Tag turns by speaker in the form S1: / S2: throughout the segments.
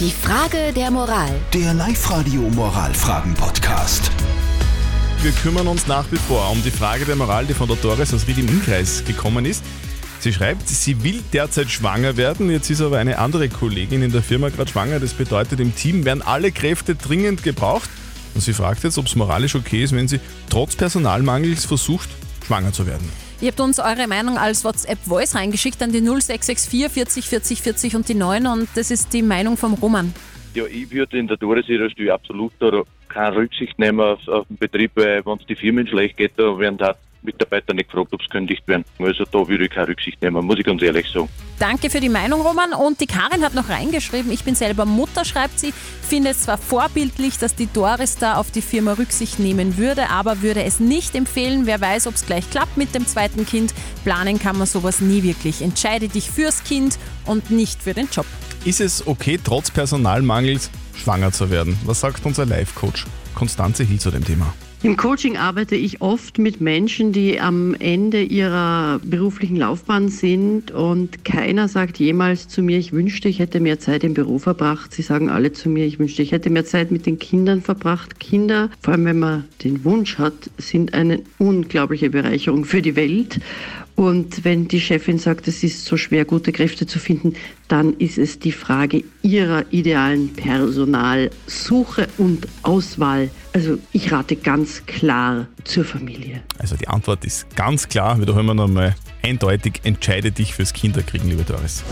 S1: Die Frage der Moral.
S2: Der Live-Radio Moralfragen-Podcast.
S3: Wir kümmern uns nach wie vor um die Frage der Moral, die von der Doris aus Ried im Innkreis gekommen ist. Sie schreibt, sie will derzeit schwanger werden, jetzt ist aber eine andere Kollegin in der Firma gerade schwanger. Das bedeutet, im Team werden alle Kräfte dringend gebraucht. Und sie fragt jetzt, ob es moralisch okay ist, wenn sie trotz Personalmangels versucht, schwanger zu werden.
S4: Ihr habt uns eure Meinung als WhatsApp-Voice reingeschickt an die 0664 40 40 40 und die 9 und das ist die Meinung vom Roman.
S5: Ja, ich würde in der Stelle absolut keine Rücksicht nehmen auf, auf den Betrieb, weil wenn es die Firmen schlecht geht, da werden da Mitarbeiter nicht gefragt, ob sie kündigt werden. Also da würde ich keine Rücksicht nehmen, muss ich ganz ehrlich sagen.
S4: Danke für die Meinung, Roman. Und die Karin hat noch reingeschrieben, ich bin selber Mutter, schreibt sie, finde es zwar vorbildlich, dass die Doris da auf die Firma Rücksicht nehmen würde, aber würde es nicht empfehlen. Wer weiß, ob es gleich klappt mit dem zweiten Kind. Planen kann man sowas nie wirklich. Entscheide dich fürs Kind und nicht für den Job.
S3: Ist es okay, trotz Personalmangels schwanger zu werden? Was sagt unser Life-Coach Konstanze Hill zu dem Thema?
S6: Im Coaching arbeite ich oft mit Menschen, die am Ende ihrer beruflichen Laufbahn sind und keiner sagt jemals zu mir, ich wünschte, ich hätte mehr Zeit im Büro verbracht. Sie sagen alle zu mir, ich wünschte, ich hätte mehr Zeit mit den Kindern verbracht. Kinder, vor allem wenn man den Wunsch hat, sind eine unglaubliche Bereicherung für die Welt. Und wenn die Chefin sagt, es ist so schwer, gute Kräfte zu finden, dann ist es die Frage ihrer idealen Personalsuche und Auswahl. Also ich rate ganz klar zur Familie.
S3: Also die Antwort ist ganz klar. Wiederholen wir nochmal eindeutig. Entscheide dich fürs Kinderkriegen, liebe Doris.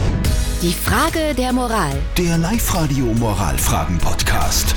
S1: Die Frage der Moral.
S2: Der Live-Radio Moralfragen-Podcast.